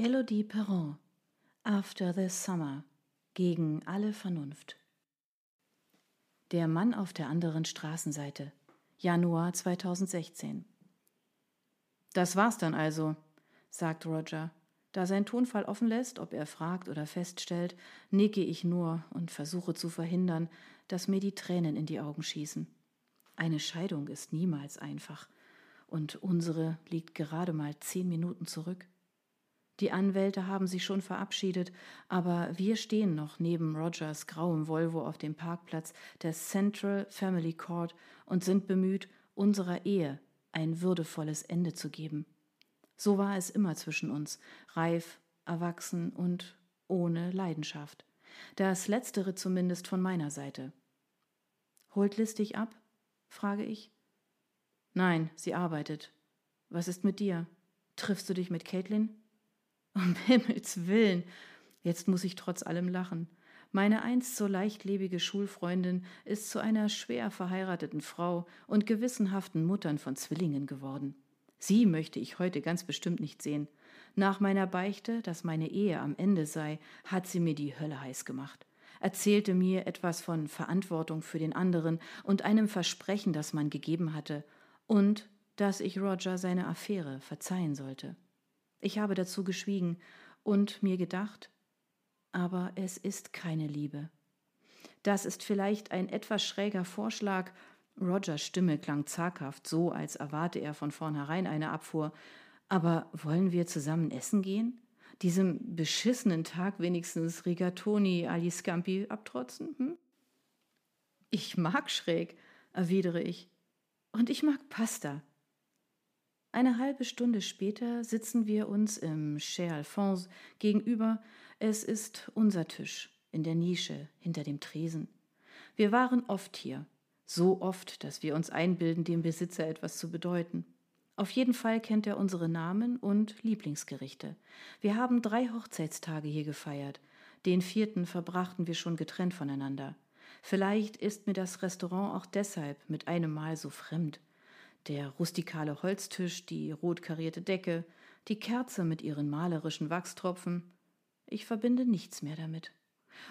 Elodie Perron After the Summer gegen alle Vernunft. Der Mann auf der anderen Straßenseite. Januar 2016. Das war's dann also, sagt Roger. Da sein Tonfall offen lässt, ob er fragt oder feststellt, nicke ich nur und versuche zu verhindern, dass mir die Tränen in die Augen schießen. Eine Scheidung ist niemals einfach, und unsere liegt gerade mal zehn Minuten zurück. Die Anwälte haben sich schon verabschiedet, aber wir stehen noch neben Rogers grauem Volvo auf dem Parkplatz der Central Family Court und sind bemüht, unserer Ehe ein würdevolles Ende zu geben. So war es immer zwischen uns, reif, erwachsen und ohne Leidenschaft. Das letztere zumindest von meiner Seite. Holt dich ab? frage ich. Nein, sie arbeitet. Was ist mit dir? Triffst du dich mit Caitlin? Um Himmels willen. Jetzt muss ich trotz allem lachen. Meine einst so leichtlebige Schulfreundin ist zu einer schwer verheirateten Frau und gewissenhaften Muttern von Zwillingen geworden. Sie möchte ich heute ganz bestimmt nicht sehen. Nach meiner Beichte, dass meine Ehe am Ende sei, hat sie mir die Hölle heiß gemacht, erzählte mir etwas von Verantwortung für den anderen und einem Versprechen, das man gegeben hatte, und dass ich Roger seine Affäre verzeihen sollte. Ich habe dazu geschwiegen und mir gedacht, aber es ist keine Liebe. Das ist vielleicht ein etwas schräger Vorschlag. Rogers Stimme klang zaghaft, so als erwarte er von vornherein eine Abfuhr. Aber wollen wir zusammen essen gehen? Diesem beschissenen Tag wenigstens Rigatoni agli Scampi abtrotzen? Hm? Ich mag schräg, erwidere ich. Und ich mag Pasta. Eine halbe Stunde später sitzen wir uns im Chez Alphonse gegenüber. Es ist unser Tisch in der Nische hinter dem Tresen. Wir waren oft hier, so oft, dass wir uns einbilden, dem Besitzer etwas zu bedeuten. Auf jeden Fall kennt er unsere Namen und Lieblingsgerichte. Wir haben drei Hochzeitstage hier gefeiert. Den vierten verbrachten wir schon getrennt voneinander. Vielleicht ist mir das Restaurant auch deshalb mit einem Mal so fremd der rustikale Holztisch, die rot karierte Decke, die Kerze mit ihren malerischen Wachstropfen. Ich verbinde nichts mehr damit.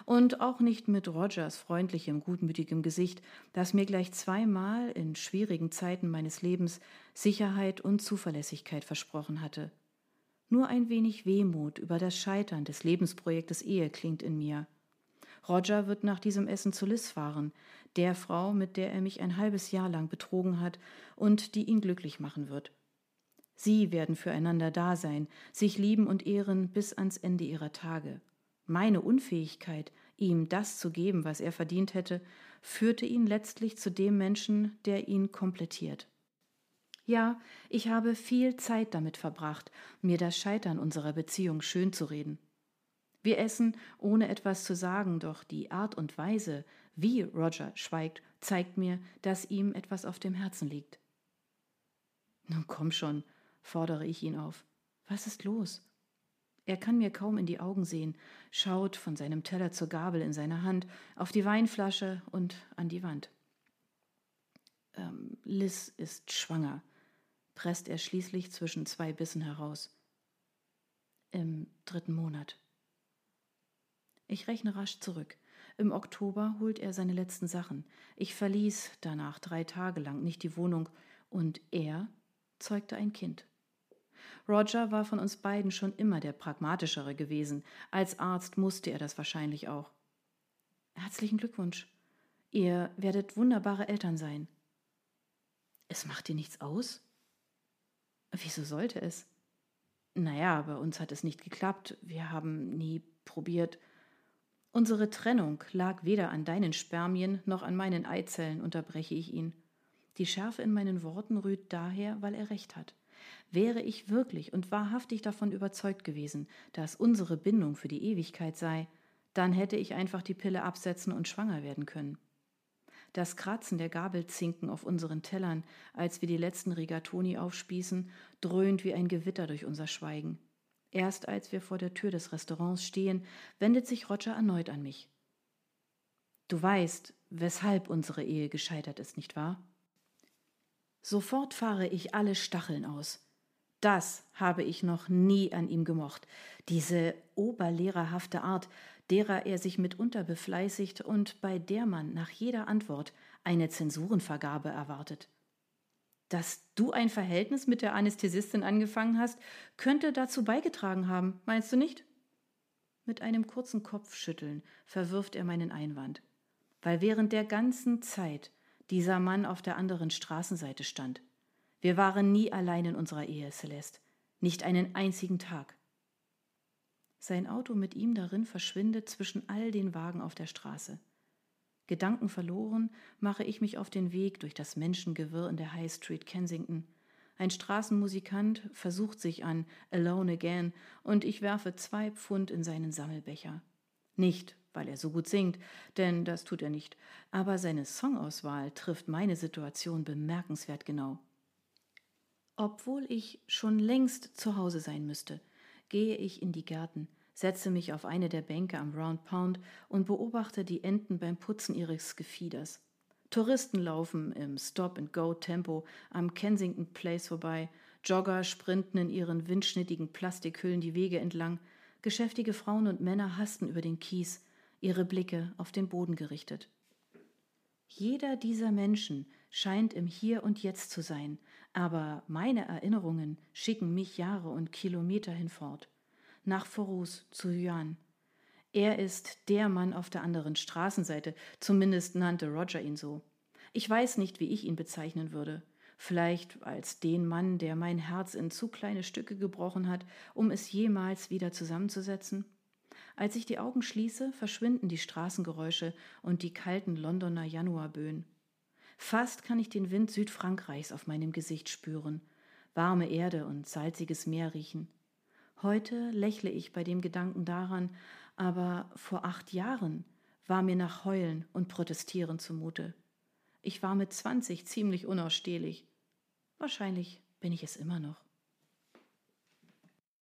Und auch nicht mit Rogers freundlichem, gutmütigem Gesicht, das mir gleich zweimal in schwierigen Zeiten meines Lebens Sicherheit und Zuverlässigkeit versprochen hatte. Nur ein wenig Wehmut über das Scheitern des Lebensprojektes Ehe klingt in mir. Roger wird nach diesem Essen zu Liz fahren, der Frau, mit der er mich ein halbes Jahr lang betrogen hat und die ihn glücklich machen wird. Sie werden füreinander da sein, sich lieben und ehren bis ans Ende ihrer Tage. Meine Unfähigkeit, ihm das zu geben, was er verdient hätte, führte ihn letztlich zu dem Menschen, der ihn komplettiert. Ja, ich habe viel Zeit damit verbracht, mir das Scheitern unserer Beziehung schön zu reden. Wir essen, ohne etwas zu sagen, doch die Art und Weise, wie Roger schweigt, zeigt mir, dass ihm etwas auf dem Herzen liegt. Nun komm schon, fordere ich ihn auf. Was ist los? Er kann mir kaum in die Augen sehen, schaut von seinem Teller zur Gabel in seiner Hand, auf die Weinflasche und an die Wand. Ähm, Liz ist schwanger, presst er schließlich zwischen zwei Bissen heraus. Im dritten Monat. Ich rechne rasch zurück. Im Oktober holt er seine letzten Sachen. Ich verließ danach drei Tage lang nicht die Wohnung und er zeugte ein Kind. Roger war von uns beiden schon immer der pragmatischere gewesen. Als Arzt musste er das wahrscheinlich auch. Herzlichen Glückwunsch. Ihr werdet wunderbare Eltern sein. Es macht dir nichts aus? Wieso sollte es? Naja, bei uns hat es nicht geklappt. Wir haben nie probiert. Unsere Trennung lag weder an deinen Spermien noch an meinen Eizellen, unterbreche ich ihn. Die Schärfe in meinen Worten rührt daher, weil er recht hat. Wäre ich wirklich und wahrhaftig davon überzeugt gewesen, dass unsere Bindung für die Ewigkeit sei, dann hätte ich einfach die Pille absetzen und schwanger werden können. Das Kratzen der Gabelzinken auf unseren Tellern, als wir die letzten Rigatoni aufspießen, dröhnt wie ein Gewitter durch unser Schweigen. Erst als wir vor der Tür des Restaurants stehen, wendet sich Roger erneut an mich. Du weißt, weshalb unsere Ehe gescheitert ist, nicht wahr? Sofort fahre ich alle Stacheln aus. Das habe ich noch nie an ihm gemocht. Diese oberlehrerhafte Art, derer er sich mitunter befleißigt und bei der man nach jeder Antwort eine Zensurenvergabe erwartet. Dass du ein Verhältnis mit der Anästhesistin angefangen hast, könnte dazu beigetragen haben, meinst du nicht? Mit einem kurzen Kopfschütteln verwirft er meinen Einwand, weil während der ganzen Zeit dieser Mann auf der anderen Straßenseite stand. Wir waren nie allein in unserer Ehe, Celeste, nicht einen einzigen Tag. Sein Auto mit ihm darin verschwindet zwischen all den Wagen auf der Straße. Gedanken verloren, mache ich mich auf den Weg durch das Menschengewirr in der High Street Kensington. Ein Straßenmusikant versucht sich an Alone Again und ich werfe zwei Pfund in seinen Sammelbecher. Nicht, weil er so gut singt, denn das tut er nicht, aber seine Songauswahl trifft meine Situation bemerkenswert genau. Obwohl ich schon längst zu Hause sein müsste, gehe ich in die Gärten, setze mich auf eine der Bänke am Round Pound und beobachte die Enten beim Putzen ihres Gefieders. Touristen laufen im Stop-and-Go-Tempo am Kensington Place vorbei, Jogger sprinten in ihren windschnittigen Plastikhüllen die Wege entlang, geschäftige Frauen und Männer hasten über den Kies, ihre Blicke auf den Boden gerichtet. Jeder dieser Menschen scheint im Hier und Jetzt zu sein, aber meine Erinnerungen schicken mich Jahre und Kilometer hinfort nach Forus zu Yuan. Er ist der Mann auf der anderen Straßenseite, zumindest nannte Roger ihn so. Ich weiß nicht, wie ich ihn bezeichnen würde. Vielleicht als den Mann, der mein Herz in zu kleine Stücke gebrochen hat, um es jemals wieder zusammenzusetzen? Als ich die Augen schließe, verschwinden die Straßengeräusche und die kalten Londoner Januarböen. Fast kann ich den Wind Südfrankreichs auf meinem Gesicht spüren, warme Erde und salziges Meer riechen. Heute lächle ich bei dem Gedanken daran, aber vor acht Jahren war mir nach Heulen und Protestieren zumute. Ich war mit zwanzig ziemlich unausstehlich. Wahrscheinlich bin ich es immer noch.